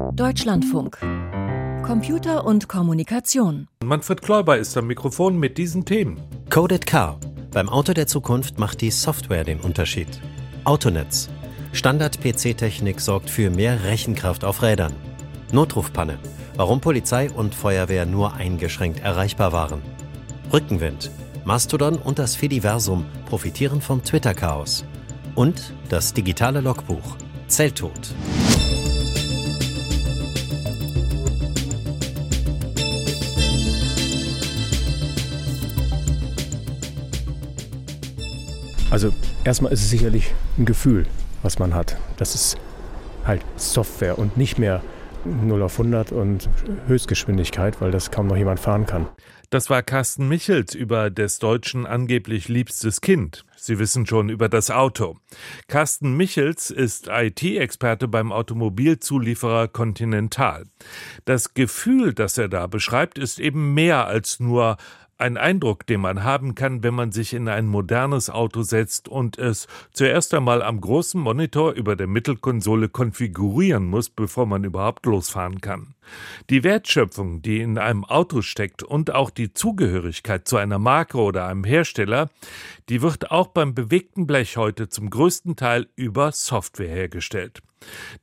Deutschlandfunk. Computer und Kommunikation. Manfred Kläuber ist am Mikrofon mit diesen Themen. Coded Car. Beim Auto der Zukunft macht die Software den Unterschied. Autonetz. Standard-PC-Technik sorgt für mehr Rechenkraft auf Rädern. Notrufpanne. Warum Polizei und Feuerwehr nur eingeschränkt erreichbar waren. Rückenwind. Mastodon und das Fediversum profitieren vom Twitter-Chaos. Und das digitale Logbuch. Zelltod. Also erstmal ist es sicherlich ein Gefühl, was man hat. Das ist halt Software und nicht mehr 0 auf 100 und Höchstgeschwindigkeit, weil das kaum noch jemand fahren kann. Das war Carsten Michels über des Deutschen angeblich liebstes Kind. Sie wissen schon über das Auto. Carsten Michels ist IT-Experte beim Automobilzulieferer Continental. Das Gefühl, das er da beschreibt, ist eben mehr als nur ein Eindruck, den man haben kann, wenn man sich in ein modernes Auto setzt und es zuerst einmal am großen Monitor über der Mittelkonsole konfigurieren muss, bevor man überhaupt losfahren kann. Die Wertschöpfung, die in einem Auto steckt und auch die Zugehörigkeit zu einer Marke oder einem Hersteller, die wird auch beim bewegten Blech heute zum größten Teil über Software hergestellt.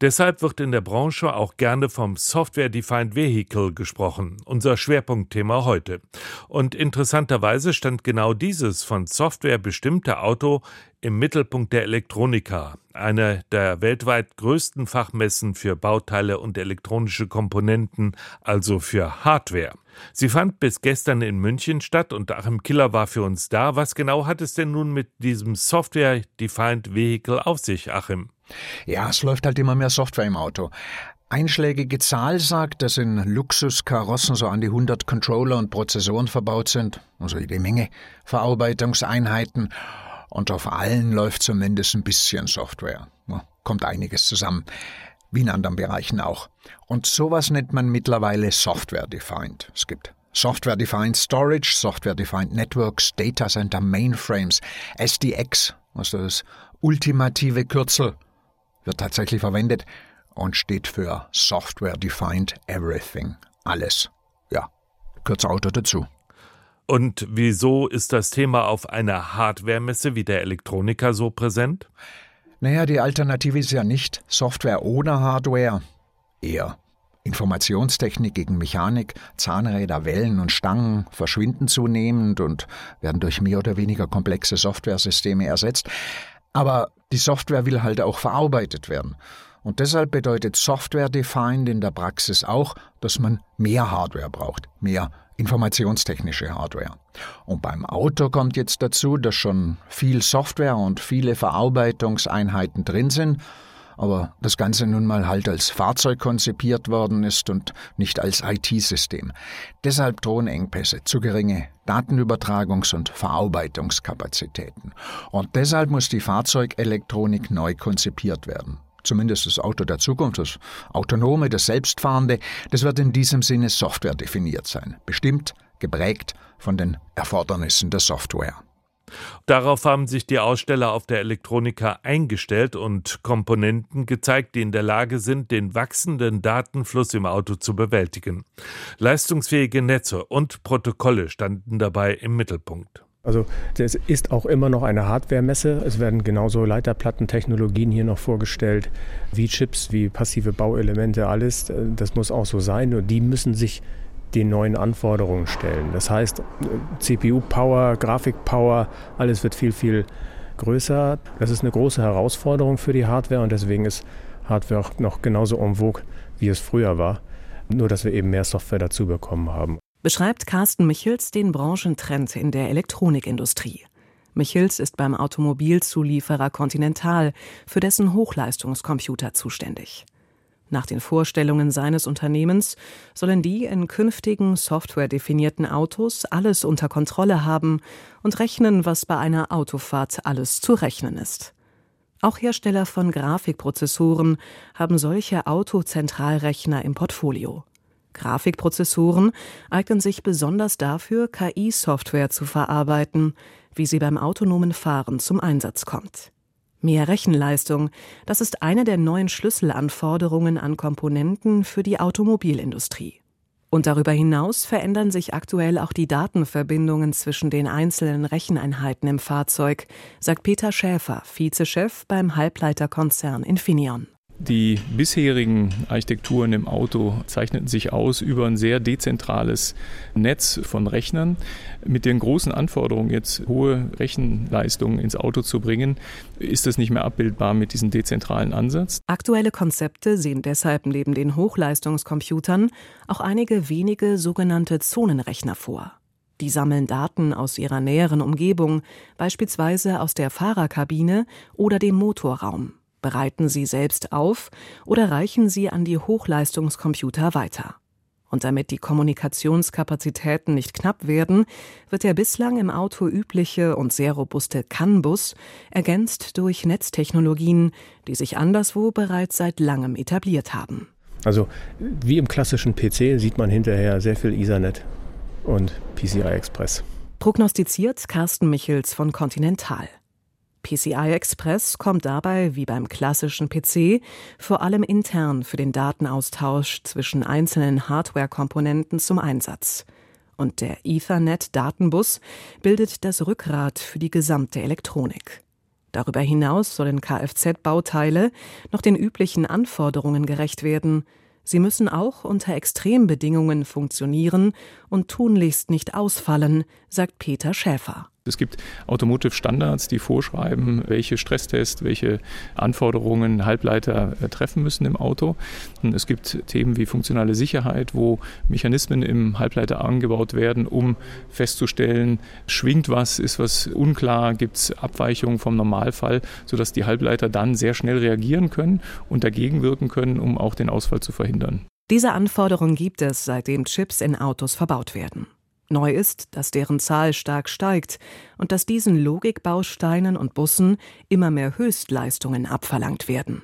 Deshalb wird in der Branche auch gerne vom Software-Defined Vehicle gesprochen, unser Schwerpunktthema heute. Und interessanterweise stand genau dieses von Software bestimmte Auto im Mittelpunkt der Elektronika, eine der weltweit größten Fachmessen für Bauteile und elektronische Komponenten, also für Hardware. Sie fand bis gestern in München statt und Achim Killer war für uns da. Was genau hat es denn nun mit diesem Software-Defined Vehicle auf sich, Achim? Ja, es läuft halt immer mehr Software im Auto. Einschlägige Zahl sagt, dass in Luxuskarossen so an die 100 Controller und Prozessoren verbaut sind, also jede Menge Verarbeitungseinheiten und auf allen läuft zumindest ein bisschen Software. Kommt einiges zusammen. Wie in anderen Bereichen auch. Und sowas nennt man mittlerweile Software-Defined. Es gibt Software-Defined Storage, Software-Defined Networks, Data Center Mainframes, SDX, also das ultimative Kürzel, wird tatsächlich verwendet und steht für Software-Defined Everything. Alles. Ja, Kurzauto dazu. Und wieso ist das Thema auf einer Hardware-Messe wie der Elektronika so präsent? Naja, die Alternative ist ja nicht Software ohne Hardware. Eher Informationstechnik gegen Mechanik, Zahnräder, Wellen und Stangen verschwinden zunehmend und werden durch mehr oder weniger komplexe Softwaresysteme ersetzt. Aber die Software will halt auch verarbeitet werden. Und deshalb bedeutet Software-Defined in der Praxis auch, dass man mehr Hardware braucht, mehr informationstechnische Hardware. Und beim Auto kommt jetzt dazu, dass schon viel Software und viele Verarbeitungseinheiten drin sind, aber das Ganze nun mal halt als Fahrzeug konzipiert worden ist und nicht als IT-System. Deshalb drohen Engpässe, zu geringe Datenübertragungs- und Verarbeitungskapazitäten. Und deshalb muss die Fahrzeugelektronik neu konzipiert werden zumindest das Auto der Zukunft, das Autonome, das Selbstfahrende, das wird in diesem Sinne Software definiert sein, bestimmt, geprägt von den Erfordernissen der Software. Darauf haben sich die Aussteller auf der Elektronika eingestellt und Komponenten gezeigt, die in der Lage sind, den wachsenden Datenfluss im Auto zu bewältigen. Leistungsfähige Netze und Protokolle standen dabei im Mittelpunkt. Also es ist auch immer noch eine Hardware-Messe. Es werden genauso Leiterplattentechnologien hier noch vorgestellt, wie Chips, wie passive Bauelemente, alles. Das muss auch so sein. Und die müssen sich den neuen Anforderungen stellen. Das heißt, CPU-Power, Grafik-Power, alles wird viel, viel größer. Das ist eine große Herausforderung für die Hardware und deswegen ist Hardware auch noch genauso en vogue, wie es früher war. Nur, dass wir eben mehr Software dazu bekommen haben beschreibt Carsten Michels den Branchentrend in der Elektronikindustrie. Michels ist beim Automobilzulieferer Continental für dessen Hochleistungscomputer zuständig. Nach den Vorstellungen seines Unternehmens sollen die in künftigen softwaredefinierten Autos alles unter Kontrolle haben und rechnen, was bei einer Autofahrt alles zu rechnen ist. Auch Hersteller von Grafikprozessoren haben solche Autozentralrechner im Portfolio. Grafikprozessoren eignen sich besonders dafür, KI-Software zu verarbeiten, wie sie beim autonomen Fahren zum Einsatz kommt. Mehr Rechenleistung, das ist eine der neuen Schlüsselanforderungen an Komponenten für die Automobilindustrie. Und darüber hinaus verändern sich aktuell auch die Datenverbindungen zwischen den einzelnen Recheneinheiten im Fahrzeug, sagt Peter Schäfer, Vizechef beim Halbleiterkonzern Infineon. Die bisherigen Architekturen im Auto zeichneten sich aus über ein sehr dezentrales Netz von Rechnern. Mit den großen Anforderungen, jetzt hohe Rechenleistungen ins Auto zu bringen, ist das nicht mehr abbildbar mit diesem dezentralen Ansatz. Aktuelle Konzepte sehen deshalb neben den Hochleistungscomputern auch einige wenige sogenannte Zonenrechner vor. Die sammeln Daten aus ihrer näheren Umgebung, beispielsweise aus der Fahrerkabine oder dem Motorraum bereiten sie selbst auf oder reichen sie an die Hochleistungscomputer weiter. Und damit die Kommunikationskapazitäten nicht knapp werden, wird der bislang im Auto übliche und sehr robuste CAN-Bus ergänzt durch Netztechnologien, die sich anderswo bereits seit langem etabliert haben. Also wie im klassischen PC sieht man hinterher sehr viel Ethernet und PCI Express. Prognostiziert Carsten Michels von Continental. PCI Express kommt dabei, wie beim klassischen PC, vor allem intern für den Datenaustausch zwischen einzelnen Hardware-Komponenten zum Einsatz. Und der Ethernet-Datenbus bildet das Rückgrat für die gesamte Elektronik. Darüber hinaus sollen Kfz-Bauteile noch den üblichen Anforderungen gerecht werden. Sie müssen auch unter Extrembedingungen funktionieren und tunlichst nicht ausfallen, sagt Peter Schäfer. Es gibt Automotive Standards, die vorschreiben, welche Stresstests, welche Anforderungen Halbleiter äh, treffen müssen im Auto. Und es gibt Themen wie funktionale Sicherheit, wo Mechanismen im Halbleiter angebaut werden, um festzustellen, schwingt was, ist was unklar, gibt es Abweichungen vom Normalfall, sodass die Halbleiter dann sehr schnell reagieren können und dagegen wirken können, um auch den Ausfall zu verhindern. Diese Anforderungen gibt es, seitdem Chips in Autos verbaut werden. Neu ist, dass deren Zahl stark steigt und dass diesen Logikbausteinen und Bussen immer mehr Höchstleistungen abverlangt werden.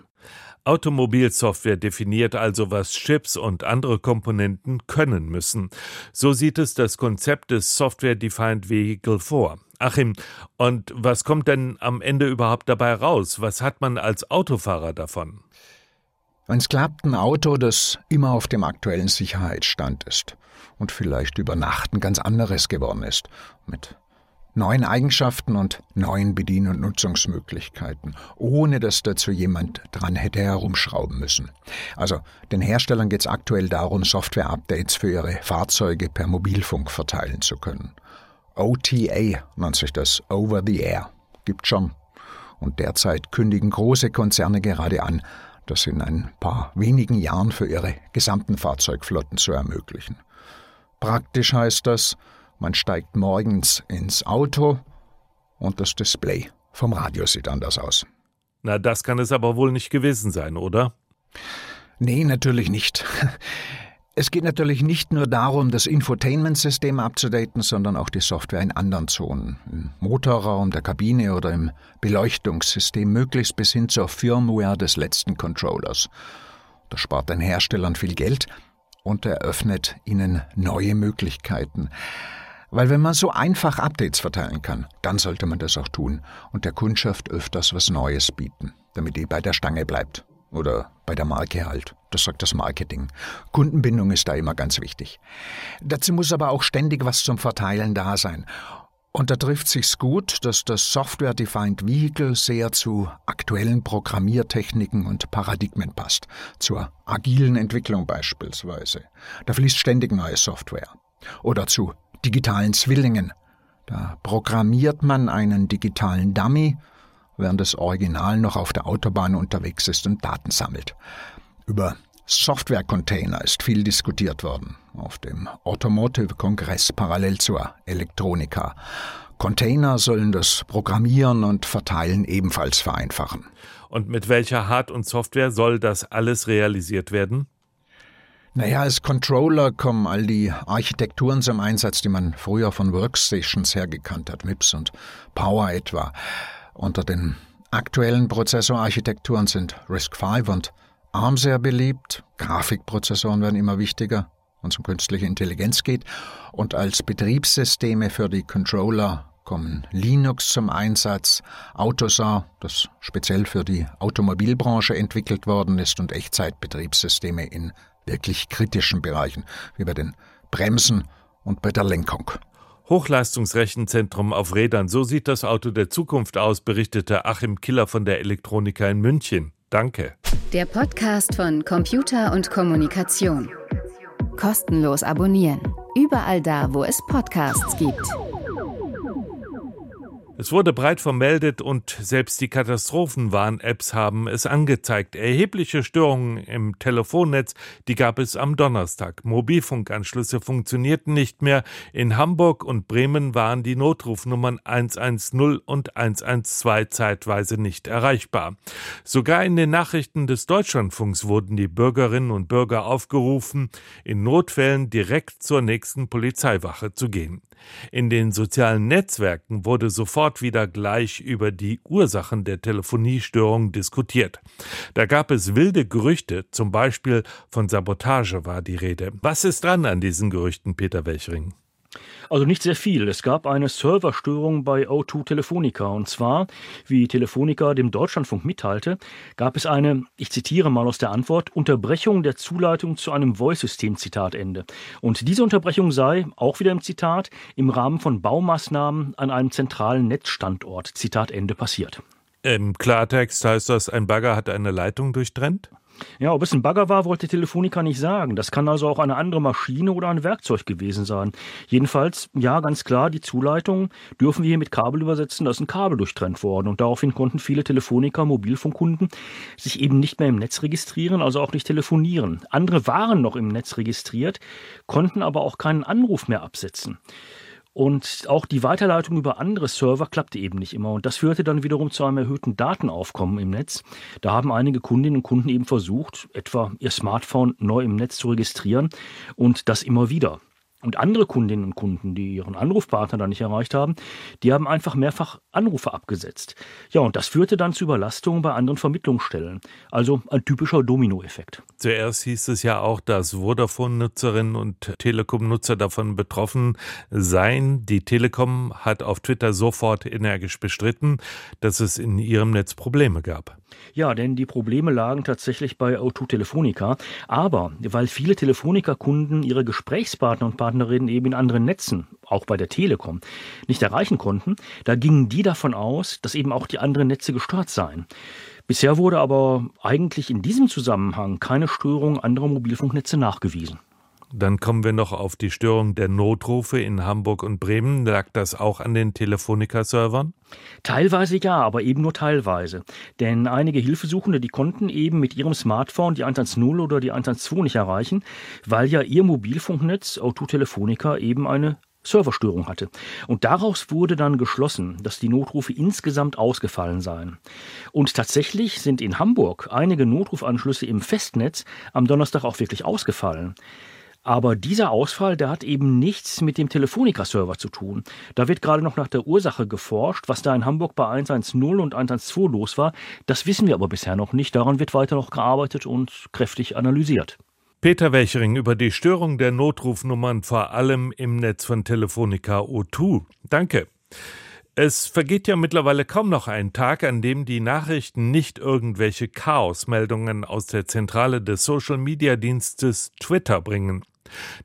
Automobilsoftware definiert also, was Chips und andere Komponenten können müssen. So sieht es das Konzept des Software Defined Vehicle vor. Achim, und was kommt denn am Ende überhaupt dabei raus? Was hat man als Autofahrer davon? Es klappt ein Auto, das immer auf dem aktuellen Sicherheitsstand ist und vielleicht über Nacht ein ganz anderes geworden ist, mit neuen Eigenschaften und neuen Bedien- und Nutzungsmöglichkeiten, ohne dass dazu jemand dran hätte herumschrauben müssen. Also den Herstellern geht es aktuell darum, Software-Updates für ihre Fahrzeuge per Mobilfunk verteilen zu können. OTA nennt sich das, Over the Air. Gibt schon. Und derzeit kündigen große Konzerne gerade an, das in ein paar wenigen Jahren für ihre gesamten Fahrzeugflotten zu ermöglichen. Praktisch heißt das, man steigt morgens ins Auto und das Display vom Radio sieht anders aus. Na, das kann es aber wohl nicht gewesen sein, oder? Nee, natürlich nicht. Es geht natürlich nicht nur darum, das Infotainment-System abzudaten, sondern auch die Software in anderen Zonen, im Motorraum, der Kabine oder im Beleuchtungssystem, möglichst bis hin zur Firmware des letzten Controllers. Das spart den Herstellern viel Geld und eröffnet ihnen neue Möglichkeiten. Weil wenn man so einfach Updates verteilen kann, dann sollte man das auch tun und der Kundschaft öfters was Neues bieten, damit die bei der Stange bleibt. Oder bei der Marke halt. Das sagt das Marketing. Kundenbindung ist da immer ganz wichtig. Dazu muss aber auch ständig was zum Verteilen da sein. Und da trifft sich's gut, dass das Software-Defined Vehicle sehr zu aktuellen Programmiertechniken und Paradigmen passt. Zur agilen Entwicklung beispielsweise. Da fließt ständig neue Software. Oder zu digitalen Zwillingen. Da programmiert man einen digitalen Dummy während das Original noch auf der Autobahn unterwegs ist und Daten sammelt. Über Software-Container ist viel diskutiert worden auf dem Automotive-Kongress parallel zur Elektronika. Container sollen das Programmieren und Verteilen ebenfalls vereinfachen. Und mit welcher Hard- und Software soll das alles realisiert werden? Naja, als Controller kommen all die Architekturen zum Einsatz, die man früher von Workstations her gekannt hat, MIPS und Power etwa. Unter den aktuellen Prozessorarchitekturen sind RISC-V und ARM sehr beliebt. Grafikprozessoren werden immer wichtiger, wenn es um künstliche Intelligenz geht. Und als Betriebssysteme für die Controller kommen Linux zum Einsatz, Autosar, das speziell für die Automobilbranche entwickelt worden ist, und Echtzeitbetriebssysteme in wirklich kritischen Bereichen, wie bei den Bremsen und bei der Lenkung. Hochleistungsrechenzentrum auf Rädern, so sieht das Auto der Zukunft aus, berichtete Achim Killer von der Elektronika in München. Danke. Der Podcast von Computer und Kommunikation. Kostenlos abonnieren. Überall da, wo es Podcasts gibt. Es wurde breit vermeldet und selbst die Katastrophenwarn-Apps haben es angezeigt. Erhebliche Störungen im Telefonnetz, die gab es am Donnerstag. Mobilfunkanschlüsse funktionierten nicht mehr. In Hamburg und Bremen waren die Notrufnummern 110 und 112 zeitweise nicht erreichbar. Sogar in den Nachrichten des Deutschlandfunks wurden die Bürgerinnen und Bürger aufgerufen, in Notfällen direkt zur nächsten Polizeiwache zu gehen. In den sozialen Netzwerken wurde sofort wieder gleich über die Ursachen der Telefoniestörung diskutiert. Da gab es wilde Gerüchte, zum Beispiel von Sabotage war die Rede. Was ist dran an diesen Gerüchten, Peter Welchring? Also nicht sehr viel. Es gab eine Serverstörung bei O2 Telefonica. Und zwar, wie Telefonica dem Deutschlandfunk mitteilte, gab es eine, ich zitiere mal aus der Antwort, Unterbrechung der Zuleitung zu einem Voice-System, Zitat Ende. Und diese Unterbrechung sei, auch wieder im Zitat, im Rahmen von Baumaßnahmen an einem zentralen Netzstandort, Zitat Ende, passiert. Im Klartext heißt das, ein Bagger hat eine Leitung durchtrennt? Ja, ob es ein Bagger war, wollte Telefonica nicht sagen. Das kann also auch eine andere Maschine oder ein Werkzeug gewesen sein. Jedenfalls, ja, ganz klar, die Zuleitung dürfen wir hier mit Kabel übersetzen, da ist ein Kabel durchtrennt worden. Und daraufhin konnten viele Telefonica Mobilfunkkunden sich eben nicht mehr im Netz registrieren, also auch nicht telefonieren. Andere waren noch im Netz registriert, konnten aber auch keinen Anruf mehr absetzen. Und auch die Weiterleitung über andere Server klappte eben nicht immer. Und das führte dann wiederum zu einem erhöhten Datenaufkommen im Netz. Da haben einige Kundinnen und Kunden eben versucht, etwa ihr Smartphone neu im Netz zu registrieren und das immer wieder. Und andere Kundinnen und Kunden, die ihren Anrufpartner da nicht erreicht haben, die haben einfach mehrfach Anrufe abgesetzt. Ja, und das führte dann zu Überlastungen bei anderen Vermittlungsstellen. Also ein typischer Dominoeffekt. Zuerst hieß es ja auch, dass Vodafone-Nutzerinnen und Telekom-Nutzer davon betroffen seien. Die Telekom hat auf Twitter sofort energisch bestritten, dass es in ihrem Netz Probleme gab. Ja, denn die Probleme lagen tatsächlich bei O2 Telefonica. Aber weil viele Telefonica-Kunden ihre Gesprächspartner und Partnerinnen eben in anderen Netzen, auch bei der Telekom, nicht erreichen konnten, da gingen die davon aus, dass eben auch die anderen Netze gestört seien. Bisher wurde aber eigentlich in diesem Zusammenhang keine Störung anderer Mobilfunknetze nachgewiesen. Dann kommen wir noch auf die Störung der Notrufe in Hamburg und Bremen. Lag das auch an den Telefonica-Servern? Teilweise ja, aber eben nur teilweise. Denn einige Hilfesuchende, die konnten eben mit ihrem Smartphone die 110 oder die 112 nicht erreichen, weil ja ihr Mobilfunknetz O2 Telefonica eben eine Serverstörung hatte. Und daraus wurde dann geschlossen, dass die Notrufe insgesamt ausgefallen seien. Und tatsächlich sind in Hamburg einige Notrufanschlüsse im Festnetz am Donnerstag auch wirklich ausgefallen. Aber dieser Ausfall, der hat eben nichts mit dem Telefonica-Server zu tun. Da wird gerade noch nach der Ursache geforscht, was da in Hamburg bei 110 und 112 los war. Das wissen wir aber bisher noch nicht. Daran wird weiter noch gearbeitet und kräftig analysiert. Peter Welchering über die Störung der Notrufnummern vor allem im Netz von Telefonica O2. Danke. Es vergeht ja mittlerweile kaum noch ein Tag, an dem die Nachrichten nicht irgendwelche Chaosmeldungen aus der Zentrale des Social-Media-Dienstes Twitter bringen.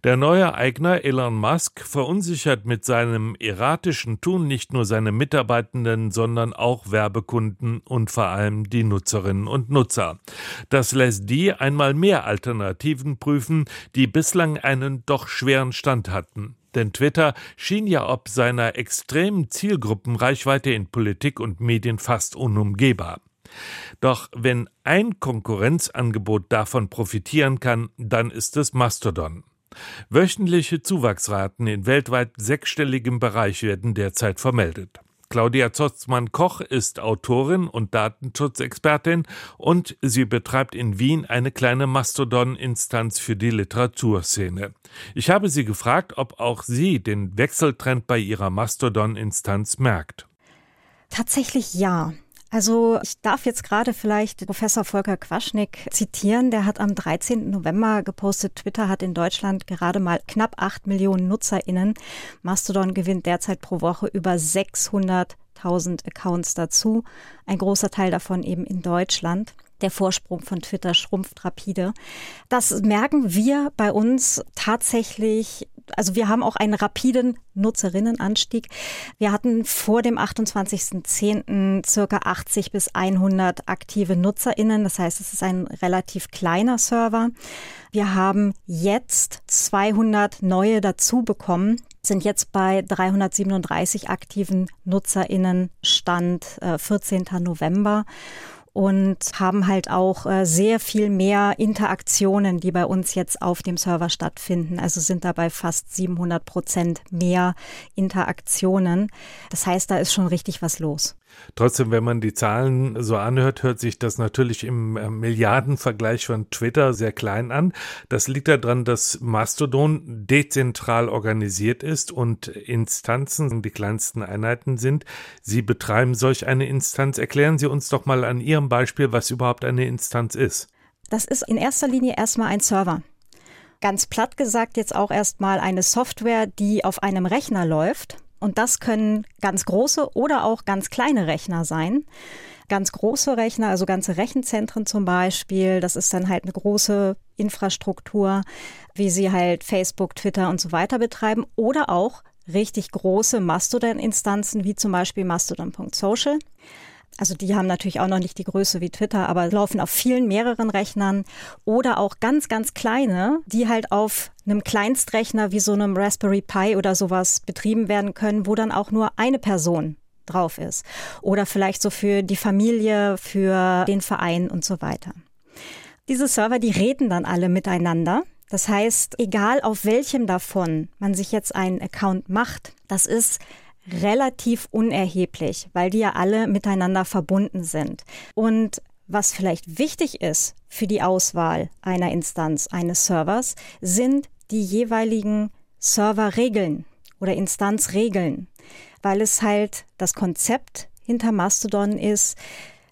Der neue Eigner Elon Musk verunsichert mit seinem erratischen Tun nicht nur seine Mitarbeitenden, sondern auch Werbekunden und vor allem die Nutzerinnen und Nutzer. Das lässt die einmal mehr Alternativen prüfen, die bislang einen doch schweren Stand hatten. Denn Twitter schien ja ob seiner extremen Zielgruppenreichweite in Politik und Medien fast unumgehbar. Doch wenn ein Konkurrenzangebot davon profitieren kann, dann ist es Mastodon. Wöchentliche Zuwachsraten in weltweit sechsstelligem Bereich werden derzeit vermeldet. Claudia Zotzmann-Koch ist Autorin und Datenschutzexpertin und sie betreibt in Wien eine kleine Mastodon-Instanz für die Literaturszene. Ich habe sie gefragt, ob auch sie den Wechseltrend bei ihrer Mastodon-Instanz merkt. Tatsächlich ja. Also ich darf jetzt gerade vielleicht Professor Volker Quaschnik zitieren. Der hat am 13. November gepostet, Twitter hat in Deutschland gerade mal knapp acht Millionen NutzerInnen. Mastodon gewinnt derzeit pro Woche über 600.000 Accounts dazu. Ein großer Teil davon eben in Deutschland. Der Vorsprung von Twitter schrumpft rapide. Das merken wir bei uns tatsächlich also wir haben auch einen rapiden Nutzerinnenanstieg. Wir hatten vor dem 28.10. circa 80 bis 100 aktive NutzerInnen. Das heißt, es ist ein relativ kleiner Server. Wir haben jetzt 200 neue dazu bekommen sind jetzt bei 337 aktiven NutzerInnen Stand äh, 14. November und haben halt auch äh, sehr viel mehr Interaktionen, die bei uns jetzt auf dem Server stattfinden. Also sind dabei fast 700 Prozent mehr Interaktionen. Das heißt, da ist schon richtig was los. Trotzdem, wenn man die Zahlen so anhört, hört sich das natürlich im äh, Milliardenvergleich von Twitter sehr klein an. Das liegt daran, dass Mastodon dezentral organisiert ist und Instanzen die kleinsten Einheiten sind. Sie betreiben solch eine Instanz. Erklären Sie uns doch mal an Ihrem Beispiel, was überhaupt eine Instanz ist. Das ist in erster Linie erstmal ein Server. Ganz platt gesagt jetzt auch erstmal eine Software, die auf einem Rechner läuft und das können ganz große oder auch ganz kleine Rechner sein. Ganz große Rechner, also ganze Rechenzentren zum Beispiel, das ist dann halt eine große Infrastruktur, wie sie halt Facebook, Twitter und so weiter betreiben. Oder auch richtig große Mastodon-Instanzen, wie zum Beispiel mastodon.social. Also die haben natürlich auch noch nicht die Größe wie Twitter, aber laufen auf vielen mehreren Rechnern oder auch ganz, ganz kleine, die halt auf einem Kleinstrechner wie so einem Raspberry Pi oder sowas betrieben werden können, wo dann auch nur eine Person drauf ist. Oder vielleicht so für die Familie, für den Verein und so weiter. Diese Server, die reden dann alle miteinander. Das heißt, egal auf welchem davon man sich jetzt einen Account macht, das ist relativ unerheblich, weil die ja alle miteinander verbunden sind. Und was vielleicht wichtig ist für die Auswahl einer Instanz, eines Servers, sind die jeweiligen Serverregeln oder Instanzregeln, weil es halt das Konzept hinter Mastodon ist,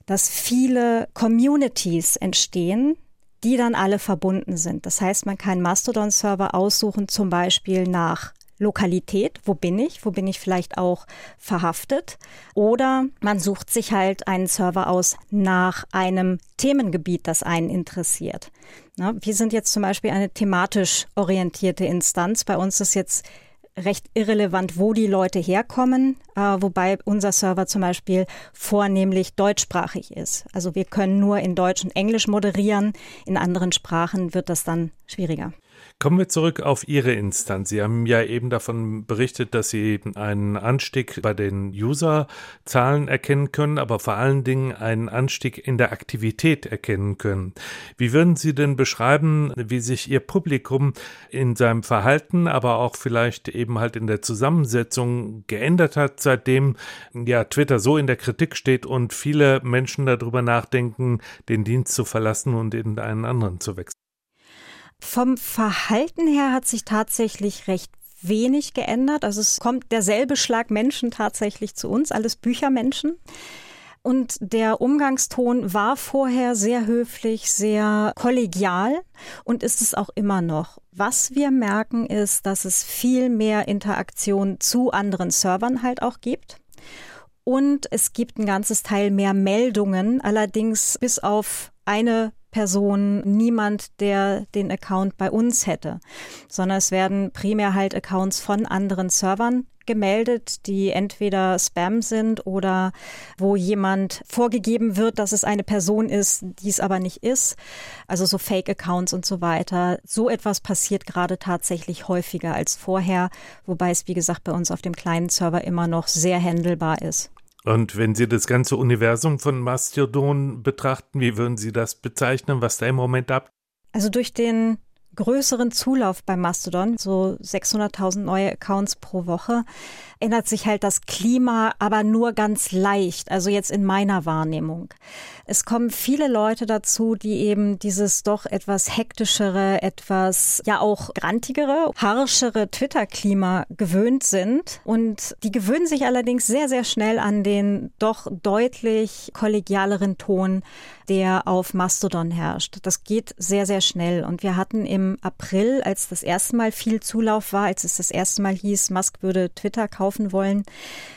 dass viele Communities entstehen, die dann alle verbunden sind. Das heißt, man kann Mastodon-Server aussuchen, zum Beispiel nach Lokalität, wo bin ich, wo bin ich vielleicht auch verhaftet. Oder man sucht sich halt einen Server aus nach einem Themengebiet, das einen interessiert. Na, wir sind jetzt zum Beispiel eine thematisch orientierte Instanz. Bei uns ist jetzt recht irrelevant, wo die Leute herkommen, äh, wobei unser Server zum Beispiel vornehmlich deutschsprachig ist. Also wir können nur in Deutsch und Englisch moderieren, in anderen Sprachen wird das dann schwieriger. Kommen wir zurück auf Ihre Instanz. Sie haben ja eben davon berichtet, dass Sie einen Anstieg bei den Userzahlen erkennen können, aber vor allen Dingen einen Anstieg in der Aktivität erkennen können. Wie würden Sie denn beschreiben, wie sich Ihr Publikum in seinem Verhalten, aber auch vielleicht eben halt in der Zusammensetzung geändert hat, seitdem ja Twitter so in der Kritik steht und viele Menschen darüber nachdenken, den Dienst zu verlassen und in einen anderen zu wechseln? Vom Verhalten her hat sich tatsächlich recht wenig geändert. Also es kommt derselbe Schlag Menschen tatsächlich zu uns, alles Büchermenschen. Und der Umgangston war vorher sehr höflich, sehr kollegial und ist es auch immer noch. Was wir merken ist, dass es viel mehr Interaktion zu anderen Servern halt auch gibt. Und es gibt ein ganzes Teil mehr Meldungen, allerdings bis auf eine Person niemand, der den Account bei uns hätte, sondern es werden primär halt Accounts von anderen Servern gemeldet, die entweder Spam sind oder wo jemand vorgegeben wird, dass es eine Person ist, die es aber nicht ist. Also so Fake-Accounts und so weiter. So etwas passiert gerade tatsächlich häufiger als vorher, wobei es, wie gesagt, bei uns auf dem kleinen Server immer noch sehr händelbar ist. Und wenn Sie das ganze Universum von Mastodon betrachten, wie würden Sie das bezeichnen, was da im Moment ab? Also durch den größeren Zulauf bei Mastodon, so 600.000 neue Accounts pro Woche, ändert sich halt das Klima, aber nur ganz leicht, also jetzt in meiner Wahrnehmung. Es kommen viele Leute dazu, die eben dieses doch etwas hektischere, etwas ja auch grantigere, harschere Twitter-Klima gewöhnt sind. Und die gewöhnen sich allerdings sehr, sehr schnell an den doch deutlich kollegialeren Ton, der auf Mastodon herrscht. Das geht sehr, sehr schnell. Und wir hatten im April, als das erste Mal viel Zulauf war, als es das erste Mal hieß, Musk würde Twitter kaufen wollen,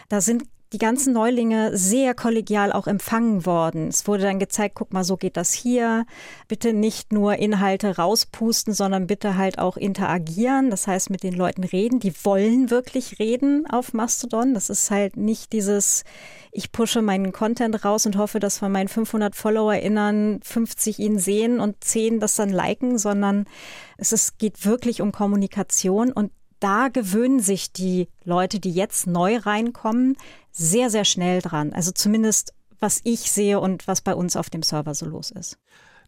da sind die ganzen Neulinge sehr kollegial auch empfangen worden. Es wurde dann gezeigt, guck mal, so geht das hier. Bitte nicht nur Inhalte rauspusten, sondern bitte halt auch interagieren. Das heißt, mit den Leuten reden. Die wollen wirklich reden auf Mastodon. Das ist halt nicht dieses, ich pushe meinen Content raus und hoffe, dass von meinen 500 FollowerInnen 50 ihn sehen und 10 das dann liken, sondern es ist, geht wirklich um Kommunikation und da gewöhnen sich die Leute, die jetzt neu reinkommen, sehr, sehr schnell dran. Also zumindest, was ich sehe und was bei uns auf dem Server so los ist.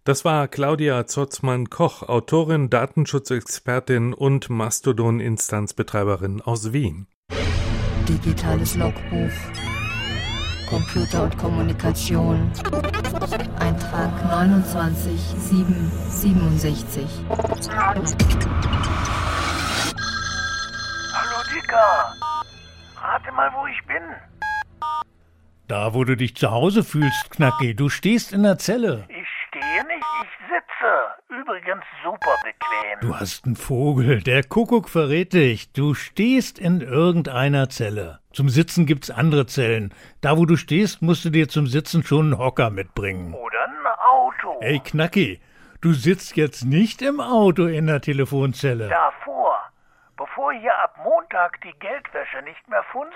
Das war Claudia Zotzmann-Koch, Autorin, Datenschutzexpertin und Mastodon-Instanzbetreiberin aus Wien. Digitales Logbuch. Computer und Kommunikation. Eintrag 29767. Musiker! Rate mal, wo ich bin. Da, wo du dich zu Hause fühlst, Knacki. Du stehst in der Zelle. Ich stehe nicht, ich sitze. Übrigens super bequem. Du hast einen Vogel. Der Kuckuck verrät dich. Du stehst in irgendeiner Zelle. Zum Sitzen gibt's andere Zellen. Da, wo du stehst, musst du dir zum Sitzen schon einen Hocker mitbringen. Oder ein Auto. Ey, Knacki, du sitzt jetzt nicht im Auto in der Telefonzelle. Davor Bevor hier ab Montag die Geldwäsche nicht mehr funzt,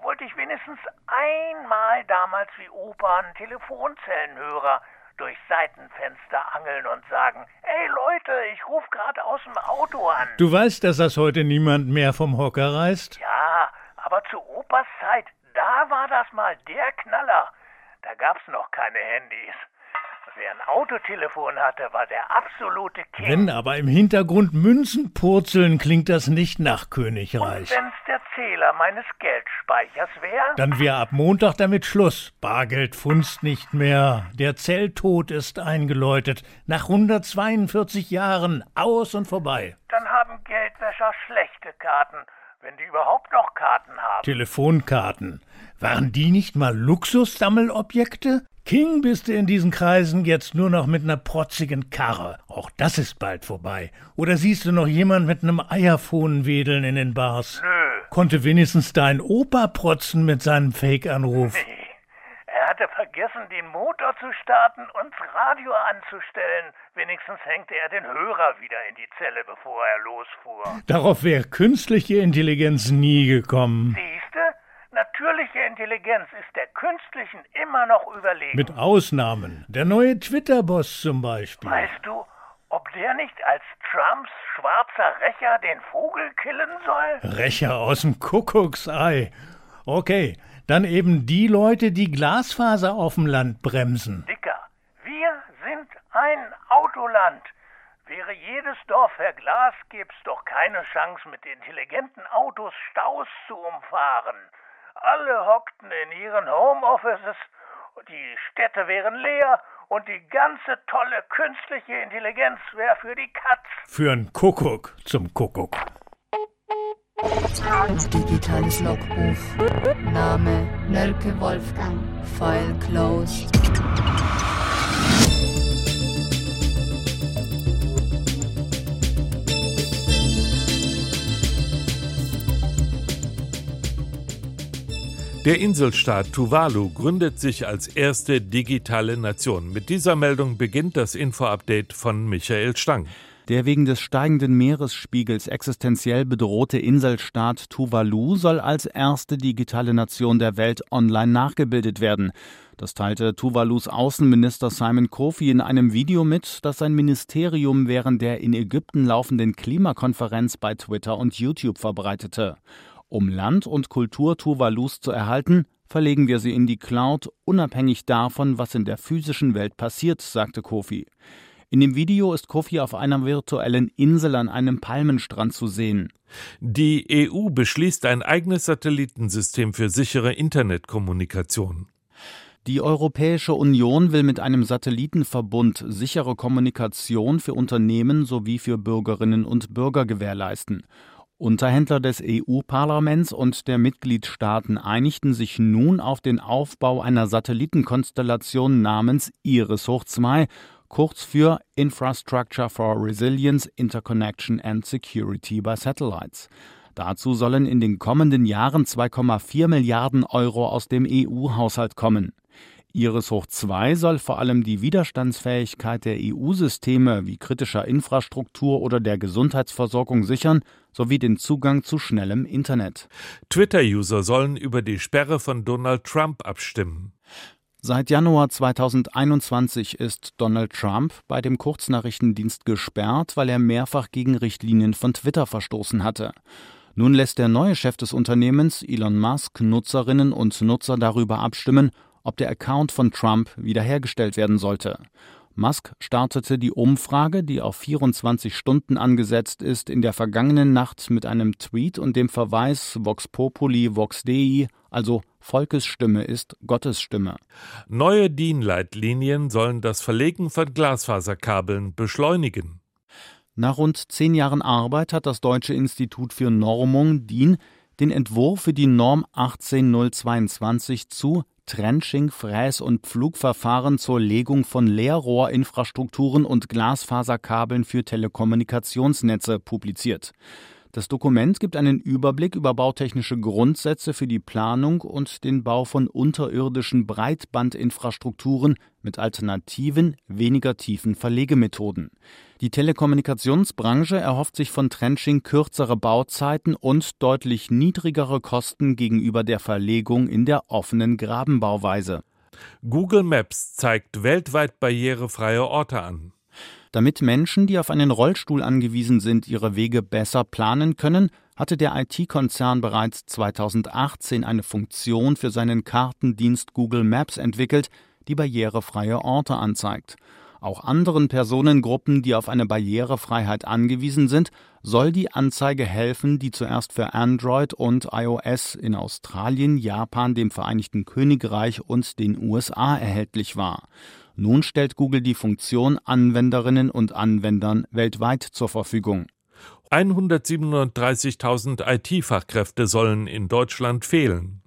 wollte ich wenigstens einmal damals wie Opa einen Telefonzellenhörer durchs Seitenfenster angeln und sagen, ey Leute, ich rufe gerade aus dem Auto an. Du weißt, dass das heute niemand mehr vom Hocker reißt? Ja, aber zu Opas Zeit, da war das mal der Knaller. Da gab's noch keine Handys. Wer ein Autotelefon hatte, war der absolute King. Wenn aber im Hintergrund Münzen purzeln, klingt das nicht nach Königreich. Und wenn's der Zähler meines Geldspeichers wäre? Dann wäre ab Montag damit Schluss. Bargeld funzt nicht mehr. Der Zelltod ist eingeläutet. Nach 142 Jahren aus und vorbei. Dann haben Geldwäscher schlechte Karten, wenn die überhaupt noch Karten haben. Telefonkarten. Waren die nicht mal Luxussammelobjekte? King bist du in diesen Kreisen jetzt nur noch mit einer protzigen Karre. Auch das ist bald vorbei. Oder siehst du noch jemand mit einem Eierfohlen wedeln in den Bars? Nö. Konnte wenigstens dein Opa protzen mit seinem Fake-Anruf? Nee. Er hatte vergessen, den Motor zu starten und das Radio anzustellen. Wenigstens hängte er den Hörer wieder in die Zelle, bevor er losfuhr. Darauf wäre künstliche Intelligenz nie gekommen. Siehste? Intelligenz ist der künstlichen immer noch überlegen. Mit Ausnahmen. Der neue Twitter-Boss zum Beispiel. Weißt du, ob der nicht als Trumps schwarzer Rächer den Vogel killen soll? Rächer aus dem Kuckucksei. Okay, dann eben die Leute, die Glasfaser auf dem Land bremsen. Dicker, wir sind ein Autoland. Wäre jedes Dorf verglast, gäb's doch keine Chance, mit intelligenten Autos Staus zu umfahren. Alle hockten in ihren Homeoffices, die Städte wären leer und die ganze tolle künstliche Intelligenz wäre für die Katz. Für einen Kuckuck zum Kuckuck. Digitales Logbuch. Name Nölke Wolfgang. File closed. Der Inselstaat Tuvalu gründet sich als erste digitale Nation. Mit dieser Meldung beginnt das Info-Update von Michael Stang. Der wegen des steigenden Meeresspiegels existenziell bedrohte Inselstaat Tuvalu soll als erste digitale Nation der Welt online nachgebildet werden. Das teilte Tuvalus Außenminister Simon Kofi in einem Video mit, das sein Ministerium während der in Ägypten laufenden Klimakonferenz bei Twitter und YouTube verbreitete. Um Land und Kultur Tuvalus zu erhalten, verlegen wir sie in die Cloud, unabhängig davon, was in der physischen Welt passiert, sagte Kofi. In dem Video ist Kofi auf einer virtuellen Insel an einem Palmenstrand zu sehen. Die EU beschließt ein eigenes Satellitensystem für sichere Internetkommunikation. Die Europäische Union will mit einem Satellitenverbund sichere Kommunikation für Unternehmen sowie für Bürgerinnen und Bürger gewährleisten. Unterhändler des EU-Parlaments und der Mitgliedstaaten einigten sich nun auf den Aufbau einer Satellitenkonstellation namens IRIS hoch 2, kurz für Infrastructure for Resilience, Interconnection and Security by Satellites. Dazu sollen in den kommenden Jahren 2,4 Milliarden Euro aus dem EU-Haushalt kommen. Iris Hoch 2 soll vor allem die Widerstandsfähigkeit der EU-Systeme wie kritischer Infrastruktur oder der Gesundheitsversorgung sichern sowie den Zugang zu schnellem Internet. Twitter-User sollen über die Sperre von Donald Trump abstimmen. Seit Januar 2021 ist Donald Trump bei dem Kurznachrichtendienst gesperrt, weil er mehrfach gegen Richtlinien von Twitter verstoßen hatte. Nun lässt der neue Chef des Unternehmens, Elon Musk, Nutzerinnen und Nutzer darüber abstimmen, ob der Account von Trump wiederhergestellt werden sollte. Musk startete die Umfrage, die auf 24 Stunden angesetzt ist, in der vergangenen Nacht mit einem Tweet und dem Verweis Vox Populi Vox Dei, also Volkes Stimme ist Gottes Stimme. Neue DIN-Leitlinien sollen das Verlegen von Glasfaserkabeln beschleunigen. Nach rund zehn Jahren Arbeit hat das Deutsche Institut für Normung DIN den Entwurf für die Norm 18022 zu Trenching, Fräs- und Pflugverfahren zur Legung von Leerrohrinfrastrukturen und Glasfaserkabeln für Telekommunikationsnetze publiziert. Das Dokument gibt einen Überblick über bautechnische Grundsätze für die Planung und den Bau von unterirdischen Breitbandinfrastrukturen mit alternativen, weniger tiefen Verlegemethoden. Die Telekommunikationsbranche erhofft sich von Trenching kürzere Bauzeiten und deutlich niedrigere Kosten gegenüber der Verlegung in der offenen Grabenbauweise. Google Maps zeigt weltweit barrierefreie Orte an. Damit Menschen, die auf einen Rollstuhl angewiesen sind, ihre Wege besser planen können, hatte der IT-Konzern bereits 2018 eine Funktion für seinen Kartendienst Google Maps entwickelt, die barrierefreie Orte anzeigt. Auch anderen Personengruppen, die auf eine Barrierefreiheit angewiesen sind, soll die Anzeige helfen, die zuerst für Android und iOS in Australien, Japan, dem Vereinigten Königreich und den USA erhältlich war. Nun stellt Google die Funktion Anwenderinnen und Anwendern weltweit zur Verfügung. 137.000 IT-Fachkräfte sollen in Deutschland fehlen.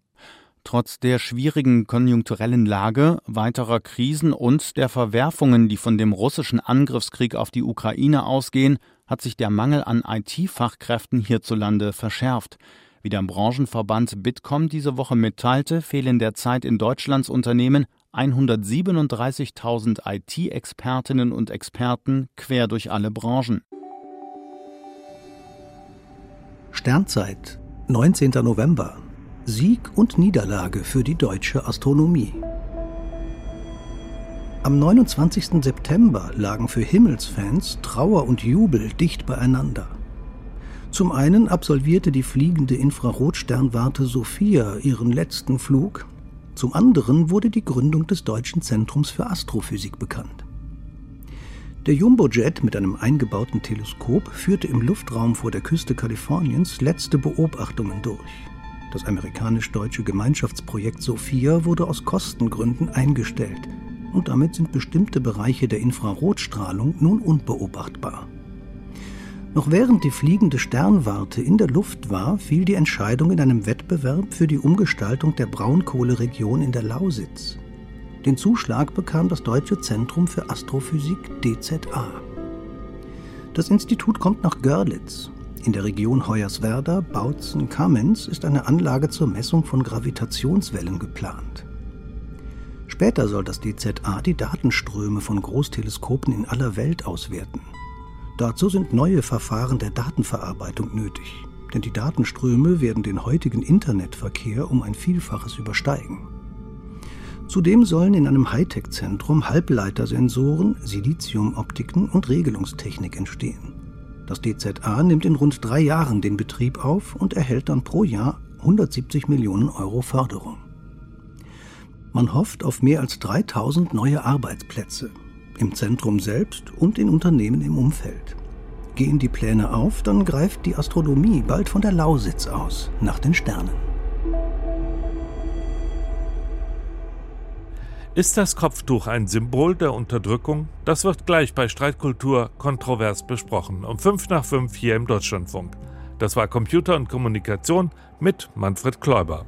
Trotz der schwierigen konjunkturellen Lage, weiterer Krisen und der Verwerfungen, die von dem russischen Angriffskrieg auf die Ukraine ausgehen, hat sich der Mangel an IT-Fachkräften hierzulande verschärft. Wie der Branchenverband Bitkom diese Woche mitteilte, fehlen derzeit in Deutschlands Unternehmen 137.000 IT-Expertinnen und Experten quer durch alle Branchen. Sternzeit, 19. November. Sieg und Niederlage für die deutsche Astronomie. Am 29. September lagen für Himmelsfans Trauer und Jubel dicht beieinander. Zum einen absolvierte die fliegende Infrarotsternwarte Sophia ihren letzten Flug zum anderen wurde die Gründung des Deutschen Zentrums für Astrophysik bekannt. Der Jumbojet mit einem eingebauten Teleskop führte im Luftraum vor der Küste Kaliforniens letzte Beobachtungen durch. Das amerikanisch-deutsche Gemeinschaftsprojekt Sophia wurde aus Kostengründen eingestellt und damit sind bestimmte Bereiche der Infrarotstrahlung nun unbeobachtbar. Noch während die fliegende Sternwarte in der Luft war, fiel die Entscheidung in einem Wettbewerb für die Umgestaltung der Braunkohleregion in der Lausitz. Den Zuschlag bekam das Deutsche Zentrum für Astrophysik DZA. Das Institut kommt nach Görlitz. In der Region Hoyerswerda, Bautzen, Kamenz ist eine Anlage zur Messung von Gravitationswellen geplant. Später soll das DZA die Datenströme von Großteleskopen in aller Welt auswerten. Dazu sind neue Verfahren der Datenverarbeitung nötig, denn die Datenströme werden den heutigen Internetverkehr um ein Vielfaches übersteigen. Zudem sollen in einem Hightech-Zentrum Halbleitersensoren, Siliziumoptiken und Regelungstechnik entstehen. Das DZA nimmt in rund drei Jahren den Betrieb auf und erhält dann pro Jahr 170 Millionen Euro Förderung. Man hofft auf mehr als 3000 neue Arbeitsplätze im Zentrum selbst und in Unternehmen im Umfeld. Gehen die Pläne auf, dann greift die Astronomie bald von der Lausitz aus nach den Sternen. Ist das Kopftuch ein Symbol der Unterdrückung? Das wird gleich bei Streitkultur kontrovers besprochen. Um 5 nach 5 hier im Deutschlandfunk. Das war Computer und Kommunikation mit Manfred Kläuber.